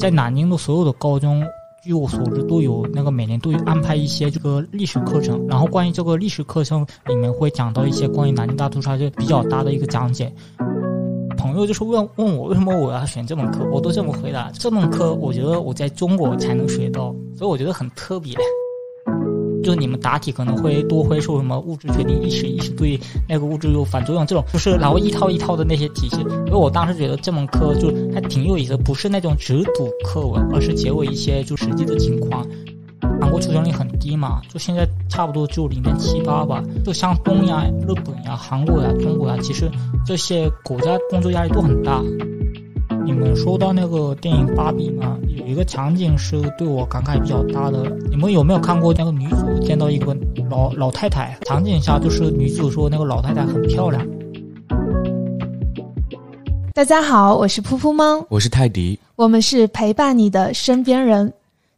在南京的所有的高中。据我所知，都有那个每年都有安排一些这个历史课程，然后关于这个历史课程里面会讲到一些关于南京大屠杀就比较大的一个讲解。朋友就是问问我为什么我要选这门课，我都这么回答：这门课我觉得我在中国才能学到，所以我觉得很特别。就你们答题可能会多会说什么物质决定意识，意识对那个物质有反作用，这种就是然后一套一套的那些体系。因为我当时觉得这门课就还挺有意思，不是那种只读课文，而是结合一些就实际的情况。韩国出生率很低嘛，就现在差不多就零点七八吧。就像东亚、日本呀、韩国呀、中国呀，其实这些国家工作压力都很大。你们说到那个电影《芭比》吗？有一个场景是对我感慨比较大的。你们有没有看过那个女主见到一个老老太太？场景下就是女主说那个老太太很漂亮。大家好，我是噗噗猫，我是泰迪，我们是陪伴你的身边人。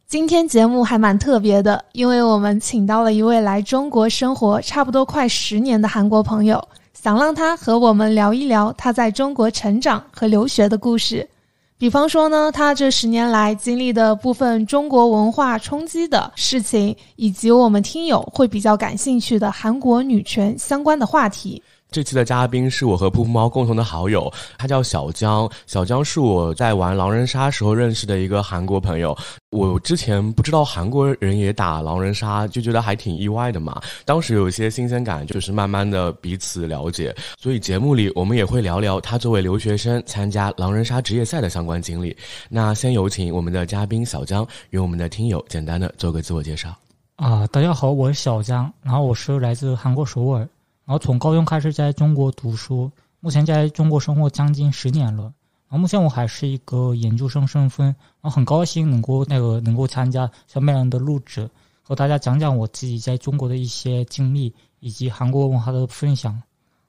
今天节目还蛮特别的，因为我们请到了一位来中国生活差不多快十年的韩国朋友。想让他和我们聊一聊他在中国成长和留学的故事，比方说呢，他这十年来经历的部分中国文化冲击的事情，以及我们听友会比较感兴趣的韩国女权相关的话题。这期的嘉宾是我和噗噗猫共同的好友，他叫小江。小江是我在玩狼人杀时候认识的一个韩国朋友。我之前不知道韩国人也打狼人杀，就觉得还挺意外的嘛。当时有一些新鲜感，就是慢慢的彼此了解。所以节目里我们也会聊聊他作为留学生参加狼人杀职业赛的相关经历。那先有请我们的嘉宾小江与我们的听友简单的做个自我介绍。啊，大家好，我是小江，然后我是来自韩国首尔。然后从高中开始在中国读书，目前在中国生活将近十年了。然后目前我还是一个研究生身份，然后很高兴能够那个能够参加小美人的录制，和大家讲讲我自己在中国的一些经历以及韩国文化的分享。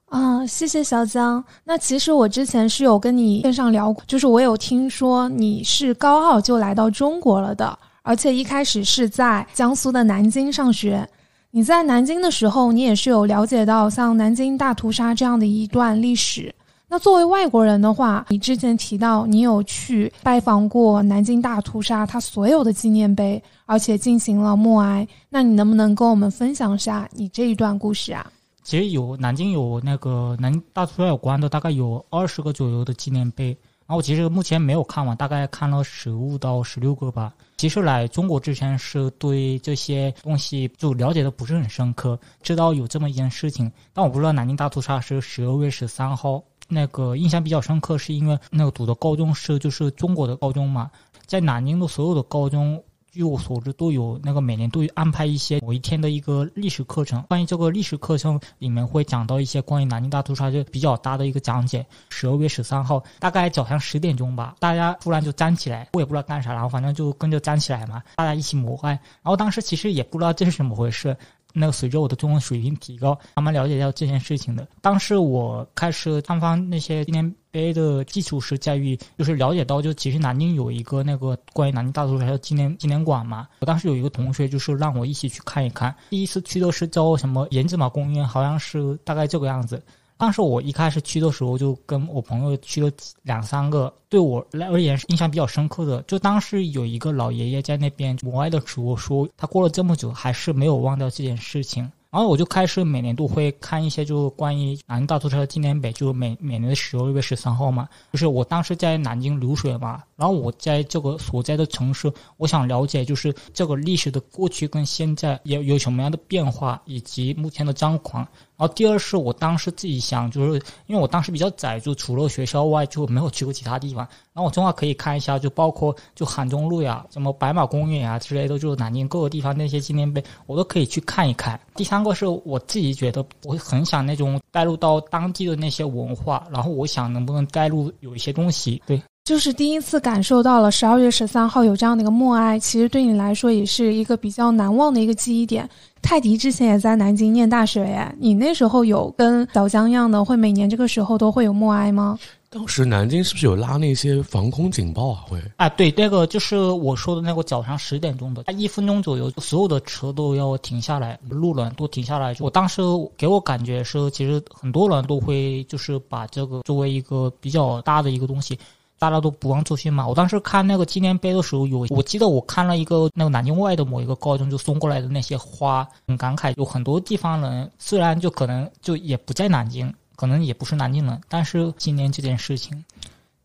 啊，谢谢小江。那其实我之前是有跟你线上聊过，就是我有听说你是高二就来到中国了的，而且一开始是在江苏的南京上学。你在南京的时候，你也是有了解到像南京大屠杀这样的一段历史。那作为外国人的话，你之前提到你有去拜访过南京大屠杀它所有的纪念碑，而且进行了默哀。那你能不能跟我们分享一下你这一段故事啊？其实有南京有那个南京大屠杀有关的，大概有二十个左右的纪念碑。然后其实目前没有看完，大概看了十五到十六个吧。其实来中国之前是对这些东西就了解的不是很深刻，知道有这么一件事情，但我不知道南京大屠杀是十二月十三号。那个印象比较深刻，是因为那个读的高中是就是中国的高中嘛，在南京的所有的高中。据我所知，都有那个每年都有安排一些某一天的一个历史课程。关于这个历史课程里面会讲到一些关于南京大屠杀就比较大的一个讲解。十二月十三号，大概早上十点钟吧，大家突然就站起来，我也不知道干啥，然后反正就跟着站起来嘛，大家一起默哀。然后当时其实也不知道这是怎么回事。那个随着我的中文水平提高，慢慢了解到这件事情的。当时我开始探访那些纪念碑的基础是在于，就是了解到，就其实南京有一个那个关于南京大屠杀的纪念纪念馆嘛。我当时有一个同学就是让我一起去看一看。第一次去的是叫什么延子马公园，好像是大概这个样子。当时我一开始去的时候，就跟我朋友去了两三个，对我来而言是印象比较深刻的。就当时有一个老爷爷在那边默哀的时候说，他过了这么久还是没有忘掉这件事情。然后我就开始每年都会看一些就关于南京大屠杀纪念碑，就每每年的十二月十三号嘛。就是我当时在南京流水嘛，然后我在这个所在的城市，我想了解就是这个历史的过去跟现在有有什么样的变化，以及目前的状况。然后第二是我当时自己想，就是因为我当时比较窄，就除了学校外就没有去过其他地方。然后我正好可以看一下，就包括就韩中路呀、什么白马公园呀之类的，就是南京各个地方那些纪念碑，我都可以去看一看。第三个是我自己觉得我很想那种带入到当地的那些文化，然后我想能不能带入有一些东西，对。就是第一次感受到了十二月十三号有这样的一个默哀，其实对你来说也是一个比较难忘的一个记忆点。泰迪之前也在南京念大学呀，你那时候有跟小江一样的，会每年这个时候都会有默哀吗？当时南京是不是有拉那些防空警报啊？会啊，对，那个就是我说的那个早上十点钟的，一分钟左右，所有的车都要停下来，路人都停下来。我当时给我感觉是，其实很多人都会就是把这个作为一个比较大的一个东西。大家都不忘初心嘛。我当时看那个纪念碑的时候，有我记得我看了一个那个南京外的某一个高中就送过来的那些花，很感慨。有很多地方人虽然就可能就也不在南京，可能也不是南京人，但是纪念这件事情。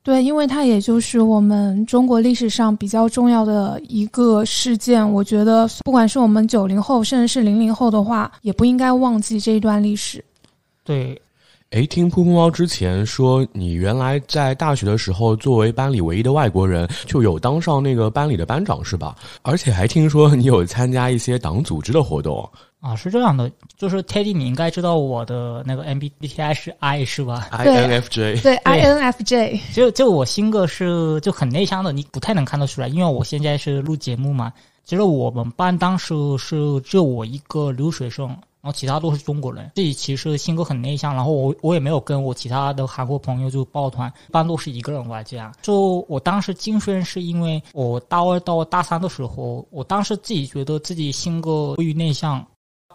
对，因为它也就是我们中国历史上比较重要的一个事件。我觉得，不管是我们九零后，甚至是零零后的话，也不应该忘记这一段历史。对，诶，听噗噗猫之前说，你原来在大学的时候，作为班里唯一的外国人，就有当上那个班里的班长，是吧？而且还听说你有参加一些党组织的活动。啊，是这样的，就是 Teddy，你应该知道我的那个 MBTI 是 I 是吧？INFJ，对 INFJ，就就我性格是就很内向的，你不太能看得出来，因为我现在是录节目嘛。其实我们班当时是只有我一个留学生，然后其他都是中国人。自己其实性格很内向，然后我我也没有跟我其他的韩国朋友就抱团，一般都是一个人玩这样。就我当时竞选是因为我大二到大三的时候，我当时自己觉得自己性格过于内向。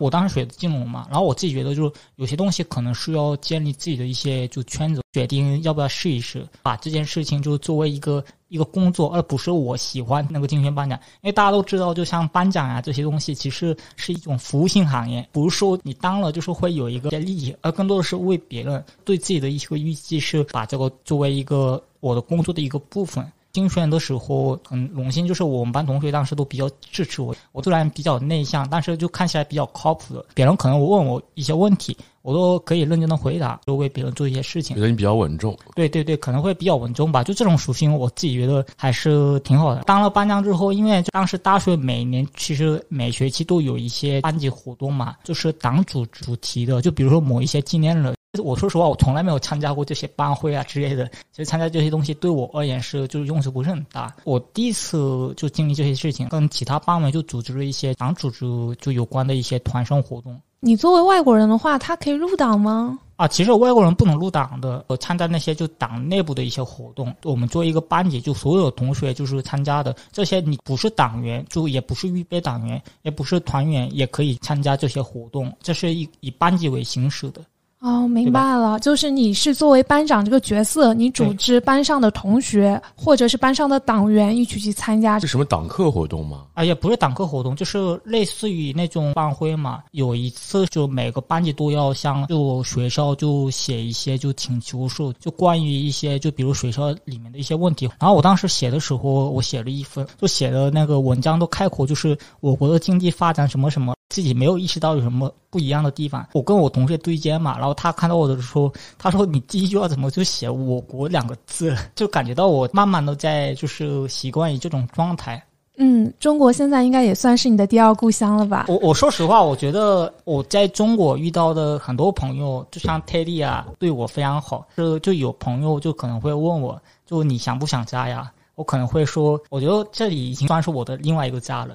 我当时学的金融嘛，然后我自己觉得就有些东西可能是要建立自己的一些就圈子，决定要不要试一试，把这件事情就作为一个一个工作，而不是我喜欢那个竞选颁奖。因为大家都知道，就像颁奖啊这些东西，其实是一种服务性行业，不是说你当了就是会有一个利益，而更多的是为别人对自己的一个预计是把这个作为一个我的工作的一个部分。竞选的时候很荣幸，就是我们班同学当时都比较支持我。我虽然比较内向，但是就看起来比较靠谱的。别人可能我问我一些问题，我都可以认真的回答，就为别人做一些事情。觉得你比较稳重。对对对，可能会比较稳重吧。就这种属性，我自己觉得还是挺好的。当了班长之后，因为当时大学每年其实每学期都有一些班级活动嘛，就是党组主题的，就比如说某一些纪念日。我说实话，我从来没有参加过这些班会啊之类的。其实参加这些东西对我而言是就是用处不是很大。我第一次就经历这些事情，跟其他班委就组织了一些党组织就有关的一些团生活动。你作为外国人的话，他可以入党吗？啊，其实外国人不能入党的。我参加那些就党内部的一些活动，我们作为一个班级，就所有同学就是参加的这些，你不是党员，就也不是预备党员，也不是团员，也可以参加这些活动。这是以以班级为形式的。哦，明白了，就是你是作为班长这个角色，你组织班上的同学或者是班上的党员一起去参加，是什么党课活动吗？哎，也不是党课活动，就是类似于那种班会嘛。有一次，就每个班级都要向就学校就写一些就请求书，就关于一些就比如学校里面的一些问题。然后我当时写的时候，我写了一份，就写的那个文章都开口就是我国的经济发展什么什么。自己没有意识到有什么不一样的地方。我跟我同学对接嘛，然后他看到我的时候，他说：“你第一句话怎么就写‘我国’两个字？”就感觉到我慢慢的在就是习惯于这种状态。嗯，中国现在应该也算是你的第二故乡了吧？我我说实话，我觉得我在中国遇到的很多朋友，就像 Teddy 啊，对我非常好。就就有朋友就可能会问我，就你想不想家呀？我可能会说，我觉得这里已经算是我的另外一个家了。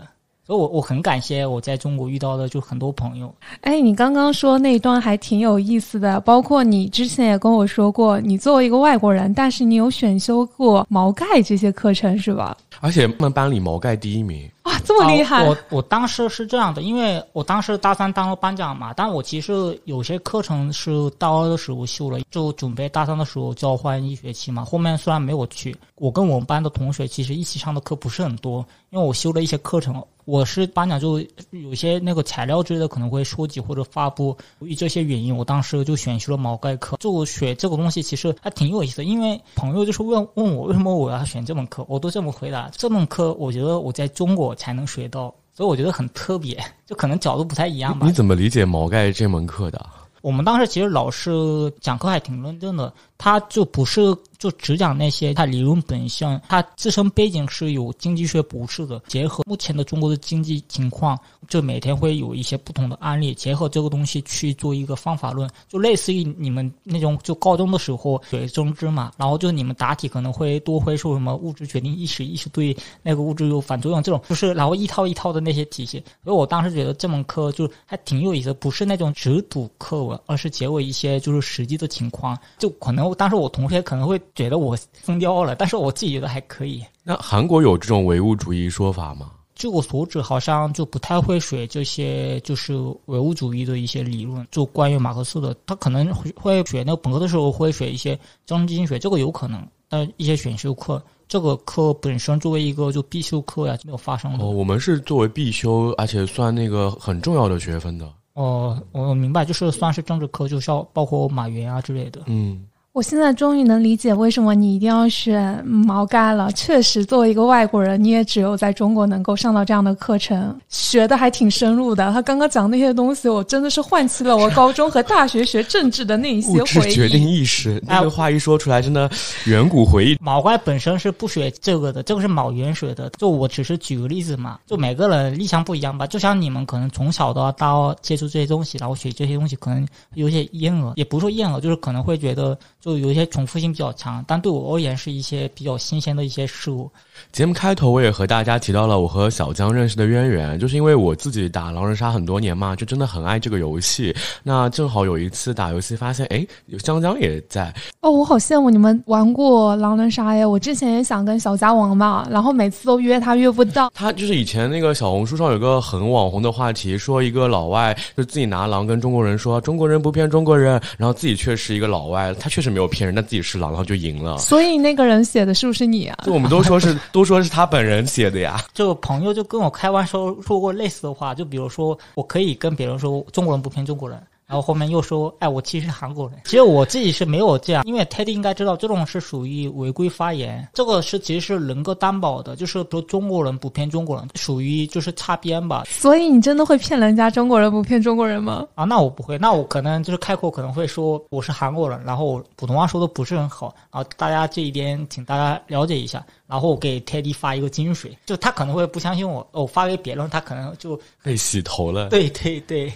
所以，我我很感谢我在中国遇到的就很多朋友。哎，你刚刚说那一段还挺有意思的，包括你之前也跟我说过，你作为一个外国人，但是你有选修过毛概这些课程，是吧？而且我们班里毛概第一名。哇，这么厉害！我我当时是这样的，因为我当时大三当了班长嘛，但我其实有些课程是大二的时候修了，就准备大三的时候交换一学期嘛。后面虽然没有去，我跟我们班的同学其实一起上的课不是很多，因为我修了一些课程。我是班长，就有些那个材料之类的可能会收集或者发布。由于这些原因，我当时就选修了毛概课。就学这个东西其实还挺有意思的，因为朋友就是问问我为什么我要选这门课，我都这么回答：这门课我觉得我在中国才能学到，所以我觉得很特别，就可能角度不太一样吧。你怎么理解毛概这门课的？我们当时其实老师讲课还挺认真的，他就不是。就只讲那些他理论本身，他自身背景是有经济学博士的，结合目前的中国的经济情况，就每天会有一些不同的案例，结合这个东西去做一个方法论，就类似于你们那种就高中的时候学政治嘛，然后就是你们答题可能会多会说什么物质决定意识，意识对那个物质有反作用这种，就是然后一套一套的那些体系，所以我当时觉得这门课就还挺有意思，不是那种只读课文，而是结合一些就是实际的情况，就可能当时我同学可能会。觉得我疯掉了，但是我自己觉得还可以。那韩国有这种唯物主义说法吗？据我所知，好像就不太会学这些，就是唯物主义的一些理论，就关于马克思的。他可能会会学那个本科的时候会学一些政治经济学，这个有可能。但一些选修课，这个课本身作为一个就必修课呀，没有发生的。哦，我们是作为必修，而且算那个很重要的学分的。哦，我明白，就是算是政治课，就是要包括马云啊之类的。嗯。我现在终于能理解为什么你一定要选毛概了。确实，作为一个外国人，你也只有在中国能够上到这样的课程，学的还挺深入的。他刚刚讲那些东西，我真的是唤起了我高中和大学学政治的那一些回忆。决定意识，那个话一说出来，真的远古回忆。毛概本身是不学这个的，这个是毛原学的。就我只是举个例子嘛，就每个人立场不一样吧。就像你们可能从小到大接触这些东西，然后学这些东西，可能有些厌恶，也不是说厌恶，就是可能会觉得。就就有一些重复性比较强，但对我而言是一些比较新鲜的一些事物。节目开头我也和大家提到了我和小江认识的渊源，就是因为我自己打狼人杀很多年嘛，就真的很爱这个游戏。那正好有一次打游戏发现，哎，有江江也在。哦，我好羡慕你们玩过狼人杀呀！我之前也想跟小佳玩嘛，然后每次都约他约不到。他就是以前那个小红书上有个很网红的话题，说一个老外就自己拿狼跟中国人说中国人不骗中国人，然后自己却是一个老外，他确实。没有骗人，但自己是狼，然后就赢了。所以那个人写的是不是你啊？就我们都说是，都说是他本人写的呀。就朋友就跟我开玩笑说过类似的话，就比如说我可以跟别人说中国人不骗中国人。然后后面又说，哎，我其实是韩国人。其实我自己是没有这样，因为 Teddy 应该知道，这种是属于违规发言。这个是其实是能够担保的，就是说中国人不骗中国人，属于就是擦边吧。所以你真的会骗人家中国人不骗中国人吗？啊，那我不会，那我可能就是开口可能会说我是韩国人，然后普通话说的不是很好，然后大家这一点请大家了解一下。然后我给 Teddy 发一个金水，就他可能会不相信我，我发给别人，他可能就被洗头了。对对对。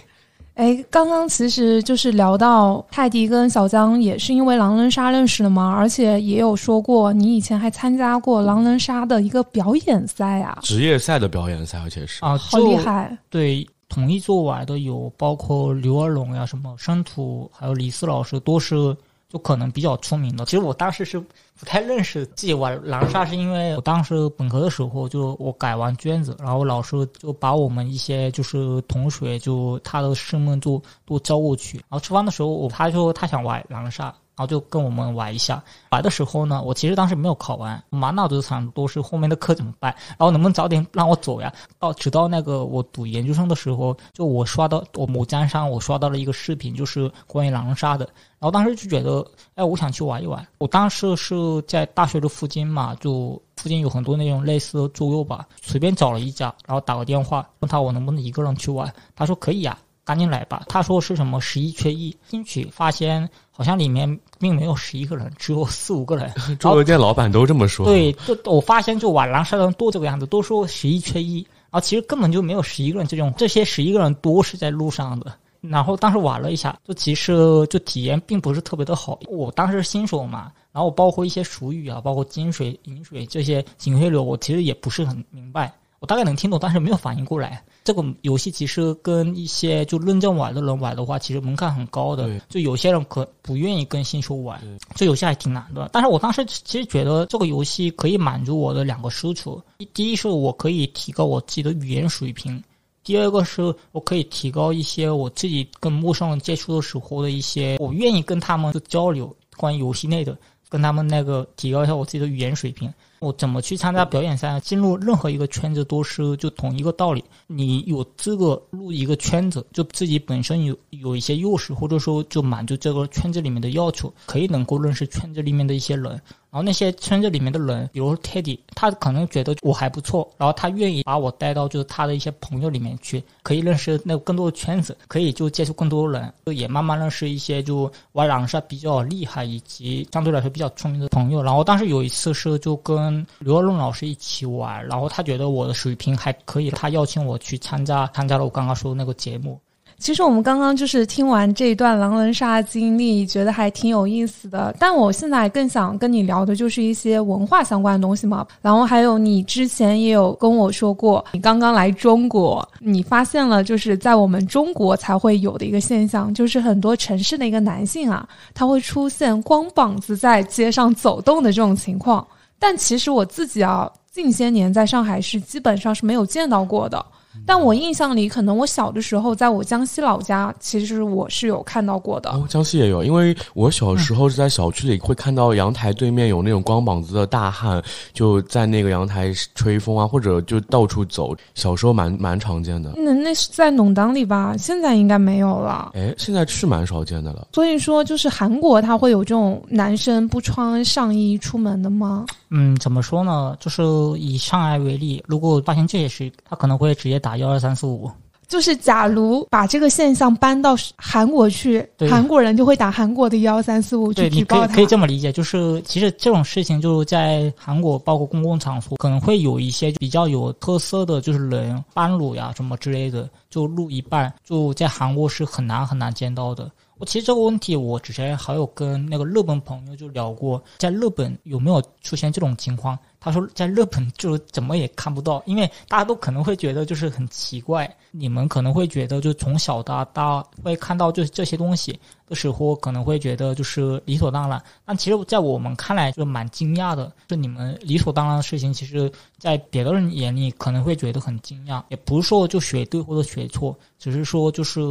哎，刚刚其实就是聊到泰迪跟小江也是因为狼人杀认识的嘛，而且也有说过你以前还参加过狼人杀的一个表演赛啊，职业赛的表演赛，而且是啊，好厉害。对，统一做完的有包括刘二龙呀、什么申土，还有李四老师，都是。就可能比较出名的。其实我当时是不太认识自己玩狼杀，是因为我当时本科的时候就我改完卷子，然后老师就把我们一些就是同学就他的师们就都招过去。然后吃饭的时候，我他就他想玩狼杀。然后就跟我们玩一下，玩的时候呢，我其实当时没有考完，满脑子想都是后面的课怎么办，然后能不能早点让我走呀？到直到那个我读研究生的时候，就我刷到我某站上我刷到了一个视频，就是关于狼人杀的，然后当时就觉得，哎，我想去玩一玩。我当时是在大学的附近嘛，就附近有很多那种类似的桌游吧，随便找了一家，然后打个电话问他我能不能一个人去玩，他说可以呀。赶紧来吧！他说是什么十一缺一，进去发现好像里面并没有十一个人，只有四五个人。桌游店老板都这么说。对，就我发现就玩狼杀的人多这个样子，都说十一缺一，然后其实根本就没有十一个人这种，这些十一个人多是在路上的。然后当时玩了一下，就其实就体验并不是特别的好。我当时新手嘛，然后包括一些俗语啊，包括金水、银水这些行水流，我其实也不是很明白。我大概能听懂，但是没有反应过来。这个游戏其实跟一些就认真玩的人玩的话，其实门槛很高的。就有些人可不愿意跟新手玩，这游戏还挺难的。但是我当时其实觉得这个游戏可以满足我的两个需求：第一是我可以提高我自己的语言水平；第二个是我可以提高一些我自己跟陌生人接触的时候的一些，我愿意跟他们交流关于游戏内的，跟他们那个提高一下我自己的语言水平。我怎么去参加表演赛？进入任何一个圈子都是就同一个道理。你有这个入一个圈子，就自己本身有有一些优势，或者说就满足这个圈子里面的要求，可以能够认识圈子里面的一些人。然后那些圈子里面的人，比如 Teddy，他可能觉得我还不错，然后他愿意把我带到就是他的一些朋友里面去，可以认识那更多的圈子，可以就接触更多人，就也慢慢认识一些就玩狼杀比较厉害以及相对来说比较聪明的朋友。然后当时有一次是就跟刘二龙老师一起玩，然后他觉得我的水平还可以，他邀请我去参加参加了我刚刚说的那个节目。其实我们刚刚就是听完这一段狼人杀经历，觉得还挺有意思的。但我现在更想跟你聊的就是一些文化相关的东西嘛。然后还有你之前也有跟我说过，你刚刚来中国，你发现了就是在我们中国才会有的一个现象，就是很多城市的一个男性啊，他会出现光膀子在街上走动的这种情况。但其实我自己啊，近些年在上海是基本上是没有见到过的。但我印象里，可能我小的时候，在我江西老家，其实我是有看到过的。哦，江西也有，因为我小时候是在小区里会看到阳台对面有那种光膀子的大汉，就在那个阳台吹风啊，或者就到处走。小时候蛮蛮常见的。那那是在农档里吧？现在应该没有了。哎，现在是蛮少见的了。所以说，就是韩国他会有这种男生不穿上衣出门的吗？嗯，怎么说呢？就是以上海为例，如果发现这些事，他可能会直接打幺二三四五。就是假如把这个现象搬到韩国去，韩国人就会打韩国的幺三四五去举报他。可以这么理解，就是其实这种事情就在韩国，包括公共场所，可能会有一些比较有特色的就是人半裸呀什么之类的，就录一半，就在韩国是很难很难见到的。我其实这个问题，我之前还有跟那个日本朋友就聊过，在日本有没有出现这种情况？他说在日本就是怎么也看不到，因为大家都可能会觉得就是很奇怪，你们可能会觉得就从小到大会看到就是这些东西的时候，可能会觉得就是理所当然。但其实，在我们看来就蛮惊讶的，就你们理所当然的事情，其实在别的人眼里可能会觉得很惊讶。也不是说就学对或者学错，只是说就是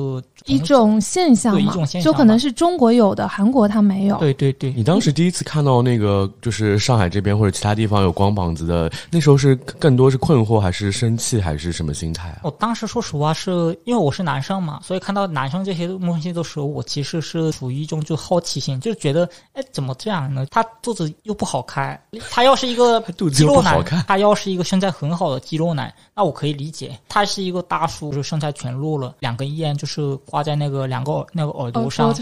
一种现象一种现象，就可能是中国有的，韩国它没有。对对对，你当时第一次看到那个就是上海这边或者其他地方有光。光膀子的那时候是更多是困惑还是生气还是什么心态啊？我当时说实话是因为我是男生嘛，所以看到男生这些东西的时候，我其实是处于一种就好奇心，就觉得哎怎么这样呢？他肚子又不好看，他要是一个 肌肉男，他要是一个身材很好的肌肉男，那我可以理解。他是一个大叔，就是身材全露了，两根烟就是挂在那个两个那个耳朵上，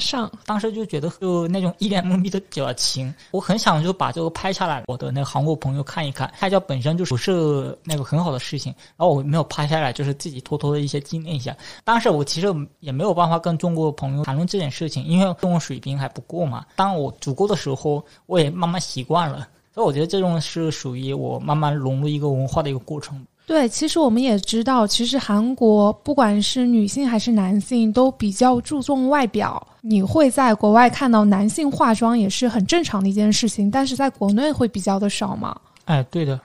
当时就觉得就那种一脸 懵逼的表情，我很想就把这个拍下来，我的那个韩国朋友。看一看，拍照本身就不是那个很好的事情，然后我没有拍下来，就是自己偷偷的一些纪念一下。当时我其实也没有办法跟中国朋友谈论这件事情，因为中文水平还不够嘛。当我足够的时候，我也慢慢习惯了。所以我觉得这种是属于我慢慢融入一个文化的一个过程。对，其实我们也知道，其实韩国不管是女性还是男性，都比较注重外表。你会在国外看到男性化妆也是很正常的一件事情，但是在国内会比较的少嘛。哎，对的，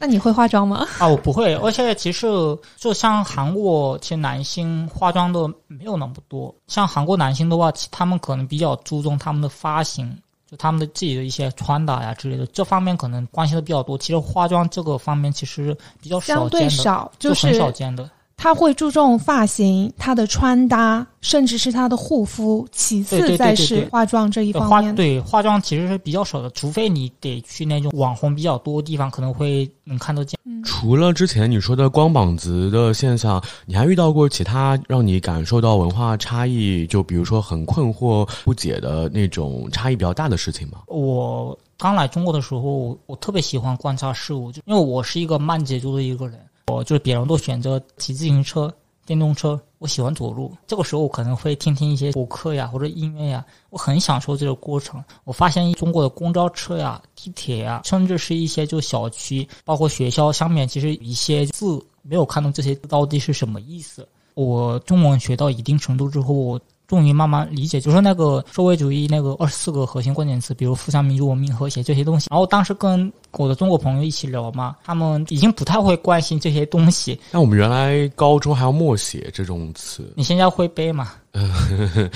那你会化妆吗？啊，我不会，而且其实就像韩国，其实男性化妆的没有那么多。像韩国男性的话，他们可能比较注重他们的发型，就他们的自己的一些穿搭呀之类的，这方面可能关心的比较多。其实化妆这个方面其实比较相对少，就是很少见的。他会注重发型、他的穿搭，甚至是他的护肤，其次再是化妆这一方面。对化妆其实是比较少的，除非你得去那种网红比较多的地方，可能会能看得见。除了之前你说的光膀子的现象，你还遇到过其他让你感受到文化差异，就比如说很困惑不解的那种差异比较大的事情吗？我刚来中国的时候，我特别喜欢观察事物，就因为我是一个慢节奏的一个人。我就是别人都选择骑自行车、电动车，我喜欢走路。这个时候我可能会听听一些播客呀，或者音乐呀，我很享受这个过程。我发现中国的公交车呀、地铁呀，甚至是一些就小区，包括学校上面，其实一些字没有看懂这些到底是什么意思。我中文学到一定程度之后，终于慢慢理解，就是那个社会主义那个二十四个核心关键词，比如富强、民主、文明、和谐这些东西。然后当时跟我的中国朋友一起聊嘛，他们已经不太会关心这些东西。那我们原来高中还要默写这种词，你现在会背吗？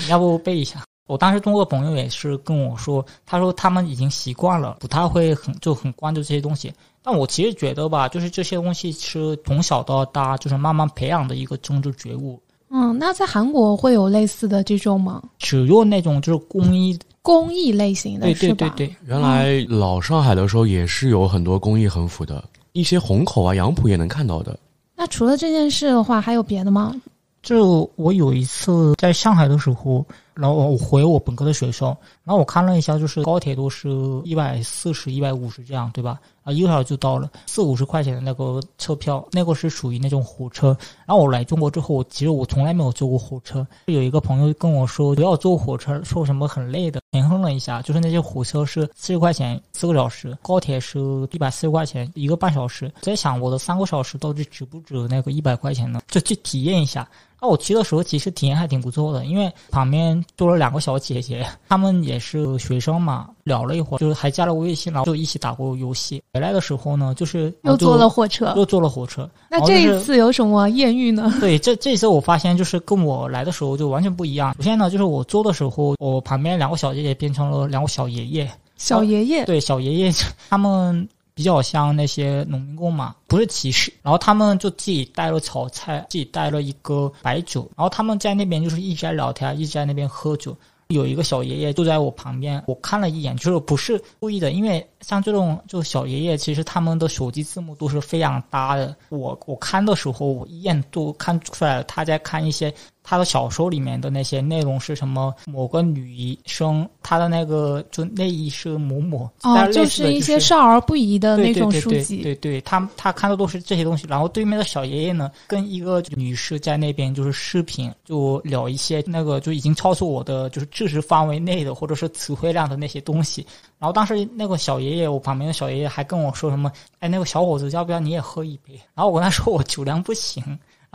要不背一下？我当时中国朋友也是跟我说，他说他们已经习惯了，不太会很就很关注这些东西。但我其实觉得吧，就是这些东西是从小到大就是慢慢培养的一个政治觉悟。嗯，那在韩国会有类似的这种吗？只有那种就是公益公益类型的，对对对对。原来老上海的时候也是有很多公益横幅的，一些虹口啊、杨浦也能看到的。那除了这件事的话，还有别的吗？就我有一次在上海的时候。然后我回我本科的学校，然后我看了一下，就是高铁都是一百四十、一百五十这样，对吧？啊，一个小时就到了，四五十块钱的那个车票，那个是属于那种火车。然后我来中国之后，其实我从来没有坐过火车。有一个朋友跟我说不要坐火车，说什么很累的。平衡了一下，就是那些火车是四十块钱四个小时，高铁是一百四十块钱一个半小时。在想我的三个小时到底值不值那个一百块钱呢？就去体验一下。那我去的时候其实体验还挺不错的，因为旁边。坐了两个小姐姐，她们也是学生嘛，聊了一会儿，就是还加了微信，然后就一起打过游戏。回来的时候呢，就是又坐了火车，又坐了火车。那这一次有什么艳遇呢？对，这这次我发现就是跟我来的时候就完全不一样。首先呢，就是我坐的时候，我旁边两个小姐姐变成了两个小爷爷。小爷爷，对小爷爷，他们比较像那些农民工嘛，不是歧视。然后他们就自己带了炒菜，自己带了一个白酒，然后他们在那边就是一直在聊天，一直在那边喝酒。有一个小爷爷坐在我旁边，我看了一眼，就是不是故意的，因为像这种就小爷爷，其实他们的手机字幕都是非常搭的。我我看的时候，我一眼都看出来了，他在看一些。他的小说里面的那些内容是什么？某个女生，她的那个就内衣是某某，哦，就是一些少儿不宜的那种书籍。对对，他他看的都是这些东西。然后对面的小爷爷呢，跟一个女士在那边就是视频，就聊一些那个就已经超出我的就是知识范围内的或者是词汇量的那些东西。然后当时那个小爷爷，我旁边的小爷爷还跟我说什么？哎，那个小伙子，要不要你也喝一杯？然后我跟他说我酒量不行。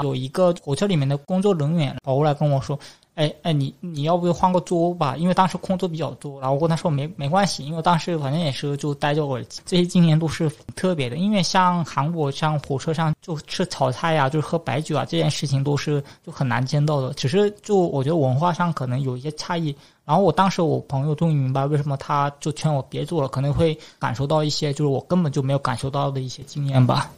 有一个火车里面的工作人员跑过来跟我说：“哎哎，你你要不要换个桌吧？因为当时空座比较多。”然后我跟他说：“没没关系，因为当时反正也是就戴着耳机。这些经验都是特别的，因为像韩国像火车上就吃炒菜呀，就是喝白酒啊，这件事情都是就很难见到的。只是就我觉得文化上可能有一些差异。然后我当时我朋友终于明白为什么他就劝我别做了，可能会感受到一些就是我根本就没有感受到的一些经验吧。”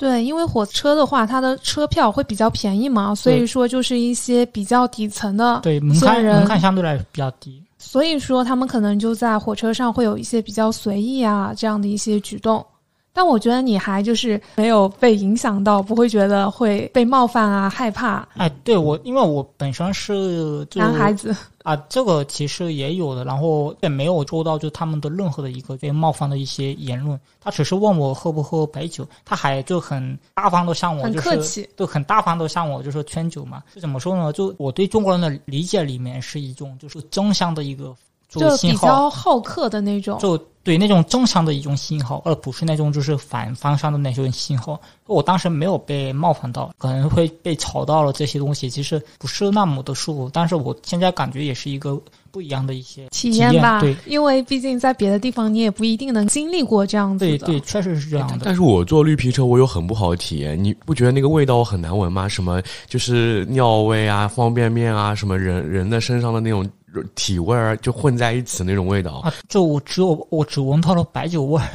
对，因为火车的话，它的车票会比较便宜嘛，所以说就是一些比较底层的对门槛门槛相对来比较低，所以说他们可能就在火车上会有一些比较随意啊这样的一些举动。但我觉得你还就是没有被影响到，不会觉得会被冒犯啊害怕。哎，对我，因为我本身是男孩子。啊，这个其实也有的，然后也没有做到就他们的任何的一个被冒犯的一些言论。他只是问我喝不喝白酒，他还就很大方的向我就是客气，就很大方的向我就说劝酒嘛。就怎么说呢？就我对中国人的理解里面是一种就是正向的一个。就比较好客的那种，就对那种正常的一种信号，而不是那种就是反方向的那种信号。我当时没有被冒犯到，可能会被吵到了这些东西，其实不是那么的舒服。但是我现在感觉也是一个不一样的一些体验吧。对，因为毕竟在别的地方你也不一定能经历过这样子的。对对，确实是这样的。但是我坐绿皮车，我有很不好的体验。你不觉得那个味道很难闻吗？什么就是尿味啊、方便面啊，什么人人的身上的那种。体味儿就混在一起那种味道啊！就我只有我只闻到了白酒味儿。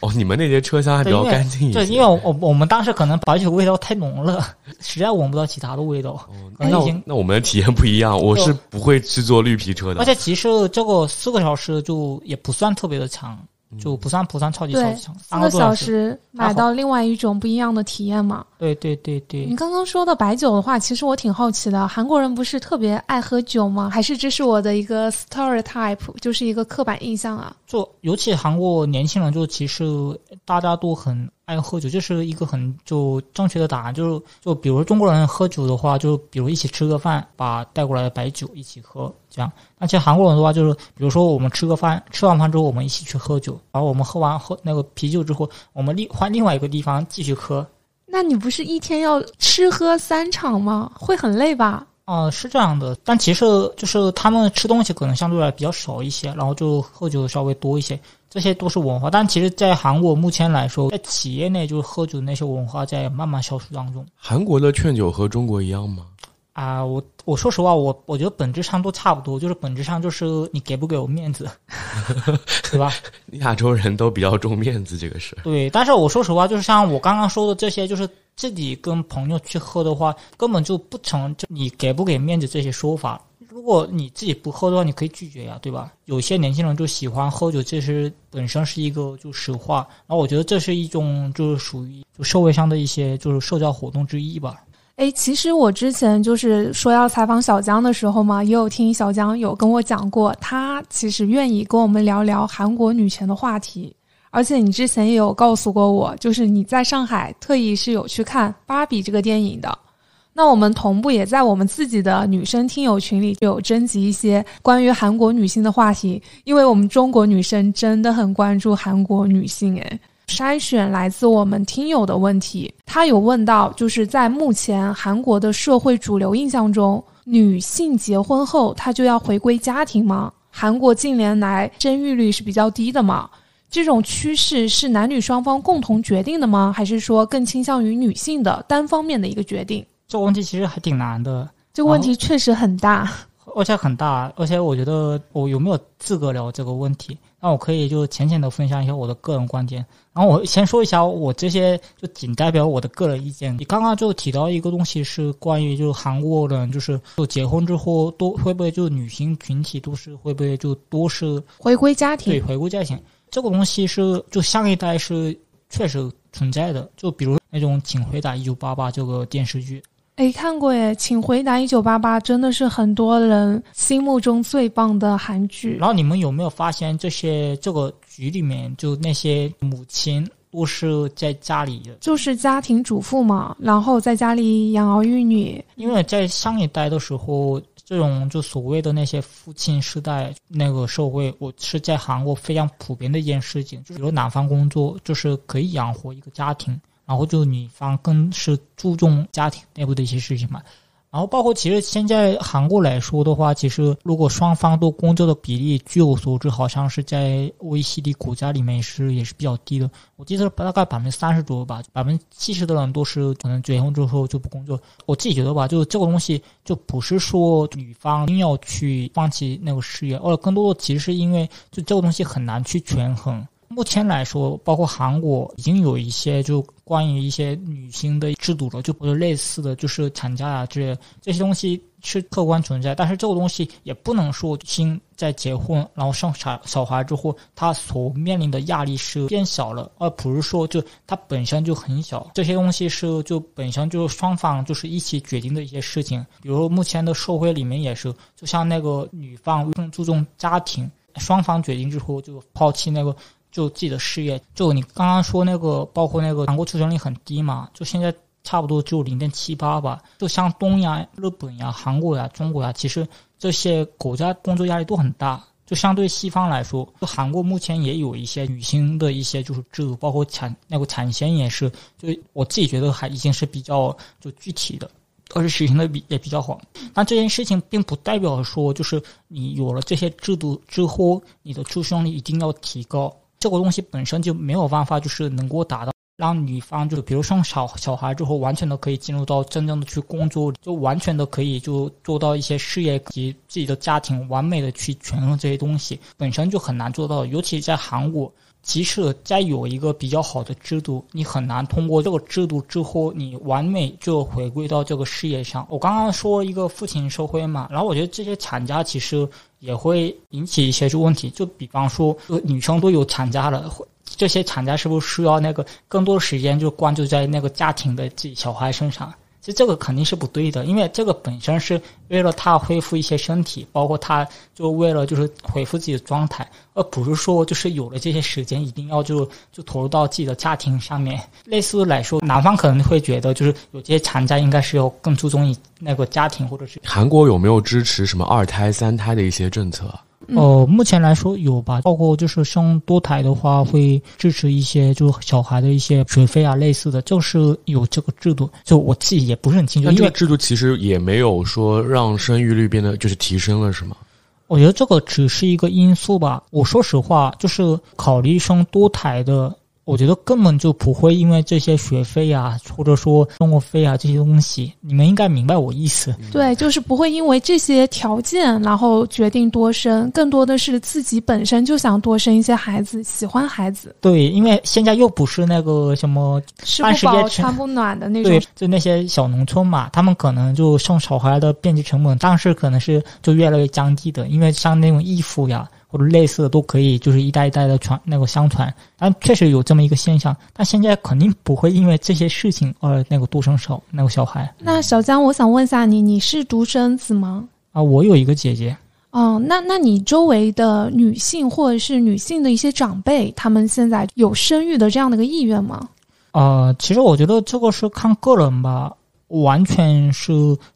哦，你们那些车厢还比较干净一些。对，因为我我们当时可能白酒味道太浓了，实在闻不到其他的味道。那那我们的体验不一样，我是不会去坐绿皮车的。而且其实这个四个小时就也不算特别的长。就不算不算超级超级长，三个小时买到另外一种不一样的体验嘛？对对对对。你刚刚说的白酒的话，其实我挺好奇的，韩国人不是特别爱喝酒吗？还是这是我的一个 stereotype，就是一个刻板印象啊？就尤其韩国年轻人，就其实大家都很。爱喝酒，这是一个很就正确的答案。就是就比如中国人喝酒的话，就比如一起吃个饭，把带过来的白酒一起喝，这样。而且韩国人的话，就是比如说我们吃个饭，吃完饭之后我们一起去喝酒，然后我们喝完喝那个啤酒之后，我们另换另外一个地方继续喝。那你不是一天要吃喝三场吗？会很累吧？啊，是这样的。但其实就是他们吃东西可能相对来比较少一些，然后就喝酒稍微多一些。这些都是文化，但其实，在韩国目前来说，在企业内就是喝酒那些文化在慢慢消失当中。韩国的劝酒和中国一样吗？啊，我我说实话，我我觉得本质上都差不多，就是本质上就是你给不给我面子，对吧？亚洲人都比较重面子，这个是。对，但是我说实话，就是像我刚刚说的这些，就是自己跟朋友去喝的话，根本就不成就你给不给面子这些说法。如果你自己不喝的话，你可以拒绝呀，对吧？有些年轻人就喜欢喝酒，这是本身是一个就实话。然后我觉得这是一种就是属于就社会上的一些就是社交活动之一吧。哎，其实我之前就是说要采访小江的时候嘛，也有听小江有跟我讲过，他其实愿意跟我们聊聊韩国女权的话题。而且你之前也有告诉过我，就是你在上海特意是有去看《芭比》这个电影的。那我们同步也在我们自己的女生听友群里有征集一些关于韩国女性的话题，因为我们中国女生真的很关注韩国女性。诶，筛选来自我们听友的问题，他有问到，就是在目前韩国的社会主流印象中，女性结婚后她就要回归家庭吗？韩国近年来生育率是比较低的嘛？这种趋势是男女双方共同决定的吗？还是说更倾向于女性的单方面的一个决定？这个问题其实还挺难的，这个问题确实很大。而且很大，而且我觉得我有没有资格聊这个问题？那我可以就浅浅的分享一下我的个人观点。然后我先说一下，我这些就仅代表我的个人意见。你刚刚就提到一个东西是关于就是韩国人就是就结婚之后都会不会就女性群体都是会不会就多是回归家庭？对，回归家庭这个东西是就上一代是确实存在的。就比如那种《请回答一九八八》这个电视剧。哎，看过耶，请回答一九八八，真的是很多人心目中最棒的韩剧。然后你们有没有发现，这些这个局里面，就那些母亲都是在家里的，就是家庭主妇嘛，然后在家里养儿育女。因为在上一代的时候，这种就所谓的那些父亲时代那个社会，我是在韩国非常普遍的一件事情，就是男方工作就是可以养活一个家庭。然后就女方更是注重家庭内部的一些事情嘛，然后包括其实现在韩国来说的话，其实如果双方都工作的比例，据我所知，好像是在 OECD 国家里面是也是比较低的。我记得大概百分之三十左右吧，百分之七十的人都是可能结婚之后就不工作。我自己觉得吧，就这个东西就不是说女方一定要去放弃那个事业，而更多的其实是因为就这个东西很难去权衡。目前来说，包括韩国已经有一些就关于一些女性的制度了，就不是类似的就是产假啊之类这些东西是客观存在，但是这个东西也不能说新在结婚然后生小小孩之后，他所面临的压力是变小了，而不是说就他本身就很小。这些东西是就本身就是双方就是一起决定的一些事情。比如目前的社会里面也是，就像那个女方更注重家庭，双方决定之后就抛弃那个。就自己的事业，就你刚刚说那个，包括那个韩国出生率很低嘛，就现在差不多就零点七八吧。就像东亚、日本呀、韩国呀、中国呀，其实这些国家工作压力都很大。就相对西方来说，就韩国目前也有一些女性的一些就是制度，包括产那个产险也是，就我自己觉得还已经是比较就具体的，而且实行的比也比较好。但这件事情并不代表说，就是你有了这些制度之后，你的出生率一定要提高。这个东西本身就没有办法，就是能够达到让女方就是比如生小小孩之后，完全的可以进入到真正的去工作，就完全的可以就做到一些事业及自己的家庭完美的去权衡这些东西，本身就很难做到。尤其在韩国，即使再有一个比较好的制度，你很难通过这个制度之后，你完美就回归到这个事业上。我刚刚说一个父亲社会嘛，然后我觉得这些产假其实。也会引起一些问题，就比方说，女生都有产假了，这些产假是不是需要那个更多时间就关注在那个家庭的自己小孩身上？其实这个肯定是不对的，因为这个本身是为了他恢复一些身体，包括他就为了就是恢复自己的状态，而不是说就是有了这些时间一定要就就投入到自己的家庭上面。类似来说，男方可能会觉得就是有些产假应该是要更注重于那个家庭或者是。韩国有没有支持什么二胎、三胎的一些政策？哦，目前来说有吧，包括就是生多胎的话，会支持一些就小孩的一些学费啊，类似的，就是有这个制度。就我自己也不是很清楚，这个制度其实也没有说让生育率变得就是提升了，是吗？我觉得这个只是一个因素吧。我说实话，就是考虑生多胎的。我觉得根本就不会因为这些学费啊，或者说生活费啊这些东西，你们应该明白我意思。对，就是不会因为这些条件，然后决定多生，更多的是自己本身就想多生一些孩子，喜欢孩子。对，因为现在又不是那个什么吃不饱穿不暖的那种，对，就那些小农村嘛，他们可能就生小孩的便捷成本，但是可能是就越来越降低的，因为像那种衣服呀。或者类似的都可以，就是一代一代的传那个相传，但确实有这么一个现象。但现在肯定不会因为这些事情而那个独生少那个小孩。那小江，我想问一下你，你是独生子吗？啊，我有一个姐姐。哦，那那你周围的女性或者是女性的一些长辈，他们现在有生育的这样的一个意愿吗？啊，其实我觉得这个是看个人吧，完全是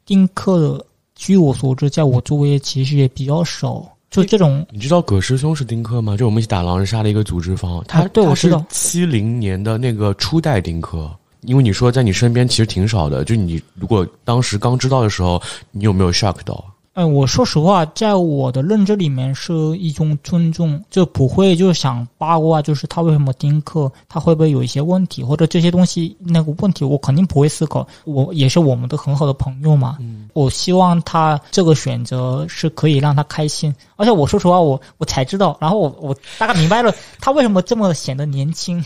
丁克的。据我所知，在我周围其实也比较少。就这种，你知道葛师兄是丁克吗？就我们一起打狼人杀的一个组织方，他对我知道七零年的那个初代丁克。因为你说在你身边其实挺少的，就你如果当时刚知道的时候，你有没有 shock 到？哎，我说实话，在我的认知里面是一种尊重，就不会就是想八卦，就是他为什么丁克，他会不会有一些问题，或者这些东西那个问题，我肯定不会思考。我也是我们的很好的朋友嘛，我希望他这个选择是可以让他开心。而且我说实话，我我才知道，然后我我大概明白了他为什么这么显得年轻，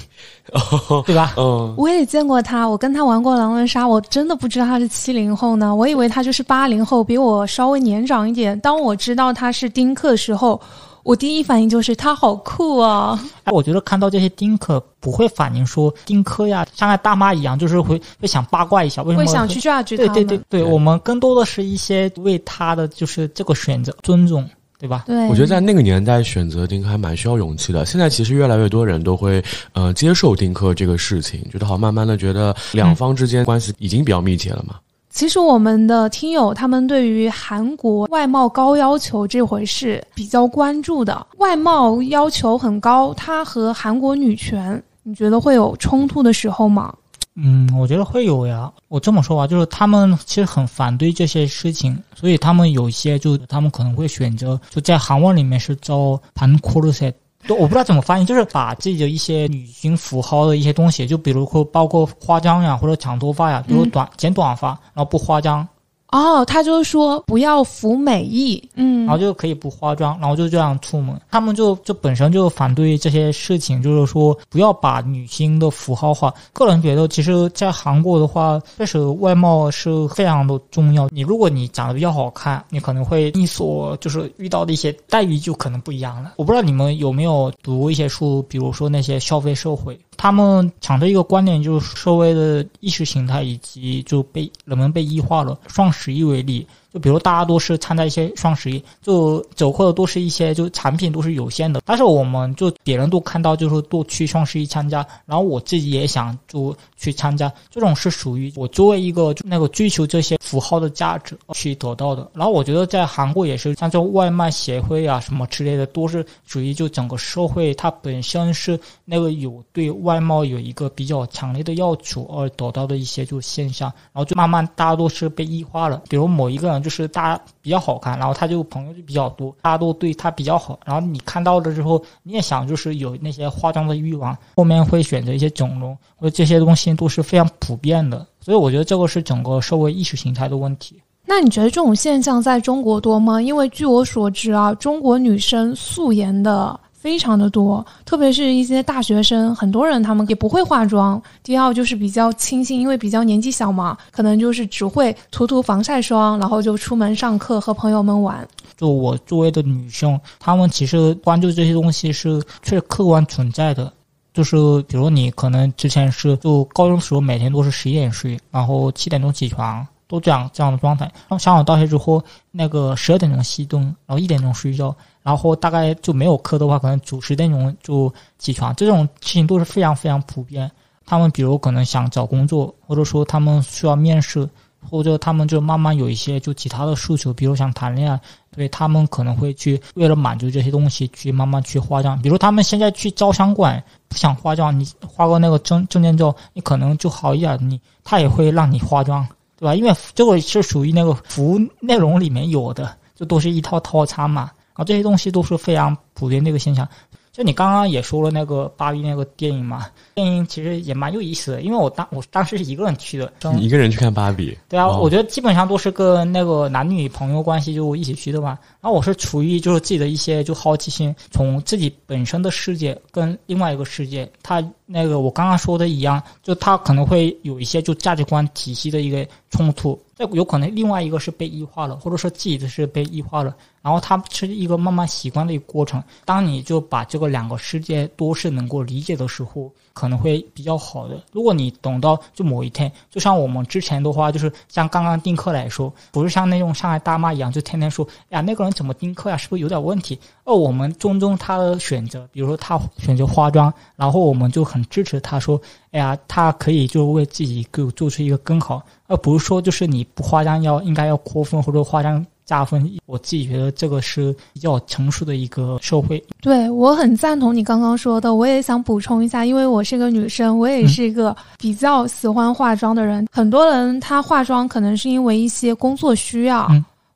对吧？嗯，我也见过他，我跟他玩过狼人杀，我真的不知道他是七零后呢，我以为他就是八零后，比我稍微年长一点。当我知道他是丁克时候，我第一反应就是他好酷啊！哎，我觉得看到这些丁克不会反应说丁克呀，像个大妈一样，就是会会想八卦一下，为什么会想去 judge 对他们？对对对，我们更多的是一些为他的就是这个选择尊重，对吧？对，我觉得在那个年代选择丁克还蛮需要勇气的。现在其实越来越多人都会呃接受丁克这个事情，觉得好慢慢的觉得两方之间关系已经比较密切了嘛。其实我们的听友他们对于韩国外貌高要求这回事比较关注的，外貌要求很高，它和韩国女权，你觉得会有冲突的时候吗？嗯，我觉得会有呀。我这么说吧，就是他们其实很反对这些事情，所以他们有一些就他们可能会选择就在韩文里面是叫盘코르셋。 就我不知道怎么翻译，就是把自己的一些女性符号的一些东西，就比如说包括夸张呀，或者长头发呀，比如短、剪短发，然后不化妆，哦，他就是说不要服美役，嗯然后就可以不化妆，然后就这样出门。他们就就本身就反对这些事情，就是说不要把女星的符号化。个人觉得，其实，在韩国的话，确实外貌是非常的重要。你如果你长得比较好看，你可能会你所就是遇到的一些待遇就可能不一样了。我不知道你们有没有读一些书，比如说那些消费社会，他们强的一个观点，就是社会的意识形态以及就被人们被异化了。双十一为例。就比如大家都是参加一些双十一，就走货的都是一些就产品都是有限的，但是我们就别人都看到就是都去双十一参加，然后我自己也想就去参加，这种是属于我作为一个那个追求这些符号的价值去得到的。然后我觉得在韩国也是像这外卖协会啊什么之类的，都是属于就整个社会它本身是那个有对外貌有一个比较强烈的要求而得到的一些就现象，然后就慢慢大家都是被异化了。比如某一个人就是大家比较好看，然后他就朋友就比较多，大家都对他比较好，然后你看到了之后，你也想就是有那些化妆的欲望，后面会选择一些整容，或者这些东西都是非常普遍的。所以我觉得这个是整个社会意识形态的问题。那你觉得这种现象在中国多吗？因为据我所知啊，中国女生素颜的非常的多，特别是一些大学生，很多人他们也不会化妆。第二就是比较清新，因为比较年纪小嘛，可能就是只会涂涂防晒霜，然后就出门上课和朋友们玩。就我作为的女生，她们其实关注这些东西是确实客观存在的。就是比如你可能之前是就高中时候每天都是十一点睡，然后七点钟起床，都这样这样的状态。然后上了大学之后，那个十二点钟熄灯，然后一点钟睡觉，然后大概就没有课的话，可能九十点钟就起床，这种事情都是非常非常普遍。他们比如可能想找工作，或者说他们需要面试，或者他们就慢慢有一些就其他的诉求，比如想谈恋爱，对他们可能会去为了满足这些东西去慢慢去化妆。比如他们现在去招商馆不想化妆，你化个那个证证件照，你可能就好一点，你他也会让你化妆，对吧？因为这个是属于那个服务内容里面有的，就都是一套套餐嘛。啊这些东西都是非常普遍的一个现象。就你刚刚也说了那个芭比那个电影嘛，电影其实也蛮有意思的，因为我当我当时是一个人去的，你一个人去看芭比？对啊，哦我觉得基本上都是跟那个男女朋友关系就一起去的嘛。然后我是出于就是自己的一些就好奇心，从自己本身的世界跟另外一个世界，它那个我刚刚说的一样，就它可能会有一些就价值观体系的一个冲突。有可能另外一个是被异化了，或者说自己的是被异化了，然后它是一个慢慢习惯的一个过程。当你就把这个两个世界都是能够理解的时候，可能会比较好的。如果你等到就某一天，就像我们之前的话，就是像刚刚丁克来说，不是像那种上海大妈一样，就天天说呀那个人怎么丁克呀，是不是有点问题？而我们尊重他的选择，比如说他选择化妆，然后我们就很支持他说，哎呀，他可以就为自己给做出一个更好，而不是说就是你不化妆要应该要扣分或者化妆加分。我自己觉得这个是比较成熟的一个社会。对我很赞同你刚刚说的，我也想补充一下，因为我是个女生，我也是一个比较喜欢化妆的人。很多人他化妆可能是因为一些工作需要。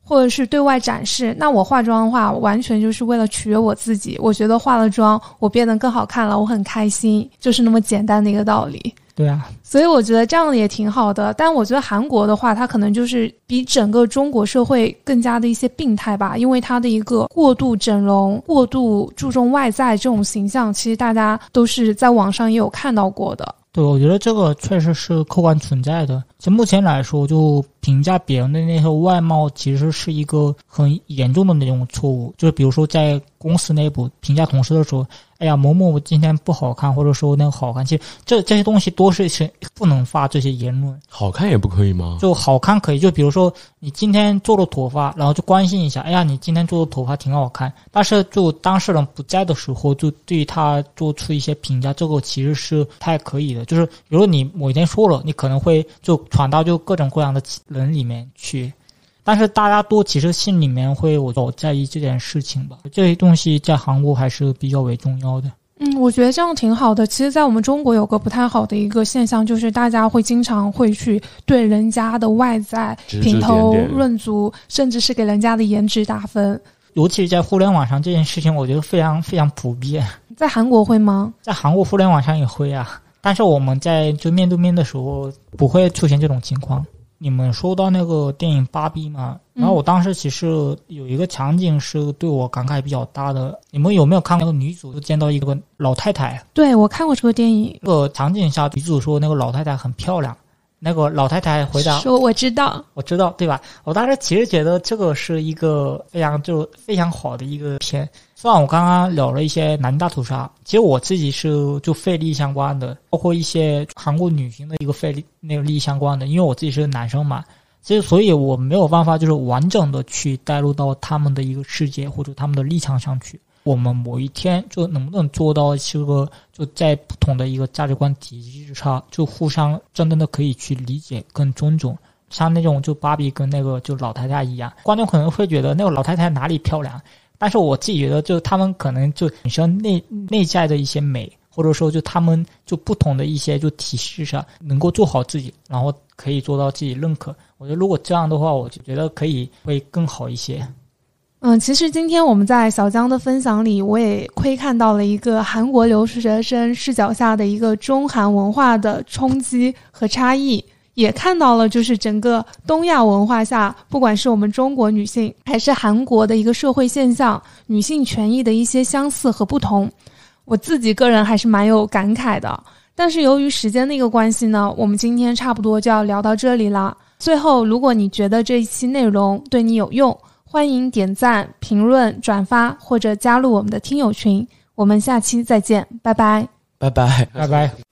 或者是对外展示，那我化妆的话，完全就是为了取悦我自己。我觉得化了妆，我变得更好看了，我很开心，就是那么简单的一个道理。对啊，所以我觉得这样也挺好的。但我觉得韩国的话，它可能就是比整个中国社会更加的一些病态吧，因为它的一个过度整容、过度注重外在这种形象，其实大家都是在网上也有看到过的。对，我觉得这个确实是客观存在的。就目前来说，就评价别人的那些外貌，其实是一个很严重的那种错误。就是比如说在公司内部评价同事的时候。哎呀，某某今天不好看，或者说那个好看，其实这这些东西都是是不能发这些言论。好看也不可以吗？就好看可以，就比如说你今天做了头发，然后就关心一下，哎呀，你今天做的头发挺好看。但是就当事人不在的时候，就对他做出一些评价，这个其实是太可以的。就是比如果你某一天说了，你可能会就传到就各种各样的人里面去。但是大家都其实心里面会我较在意这件事情吧，这些东西在韩国还是比较为重要的。嗯，我觉得这样挺好的。其实，在我们中国有个不太好的一个现象，就是大家会经常会去对人家的外在评头论足，甚至是给人家的颜值打分。尤其是在互联网上，这件事情我觉得非常非常普遍。在韩国会吗？在韩国互联网上也会啊，但是我们在就面对面的时候不会出现这种情况。你们说到那个电影《芭比》嘛，然后我当时其实有一个场景是对我感慨比较大的。你们有没有看过那个女主就见到一个老太太？对，我看过这个电影。那个场景下，女主说那个老太太很漂亮。那个老太太回答说：“我知道，我知道，对吧？”我当时其实觉得这个是一个非常就非常好的一个片。虽然我刚刚聊了一些男大屠杀，其实我自己是就费力相关的，包括一些韩国女性的一个费力那个利益相关的，因为我自己是男生嘛，其实所以我没有办法就是完整的去带入到他们的一个世界或者他们的立场上去。我们某一天就能不能做到这个，就在不同的一个价值观体系之上，就互相真正的可以去理解跟尊重。像那种就芭比跟那个就老太太一样，观众可能会觉得那个老太太哪里漂亮，但是我自己觉得就他们可能就本身内内在的一些美，或者说就他们就不同的一些就体系上能够做好自己，然后可以做到自己认可。我觉得如果这样的话，我就觉得可以会更好一些。嗯，其实今天我们在小江的分享里，我也窥看到了一个韩国留学生视角下的一个中韩文化的冲击和差异，也看到了就是整个东亚文化下，不管是我们中国女性，还是韩国的一个社会现象，女性权益的一些相似和不同。我自己个人还是蛮有感慨的。但是由于时间的一个关系呢，我们今天差不多就要聊到这里了。最后，如果你觉得这一期内容对你有用，欢迎点赞、评论、转发或者加入我们的听友群，我们下期再见，拜拜，拜拜，拜拜。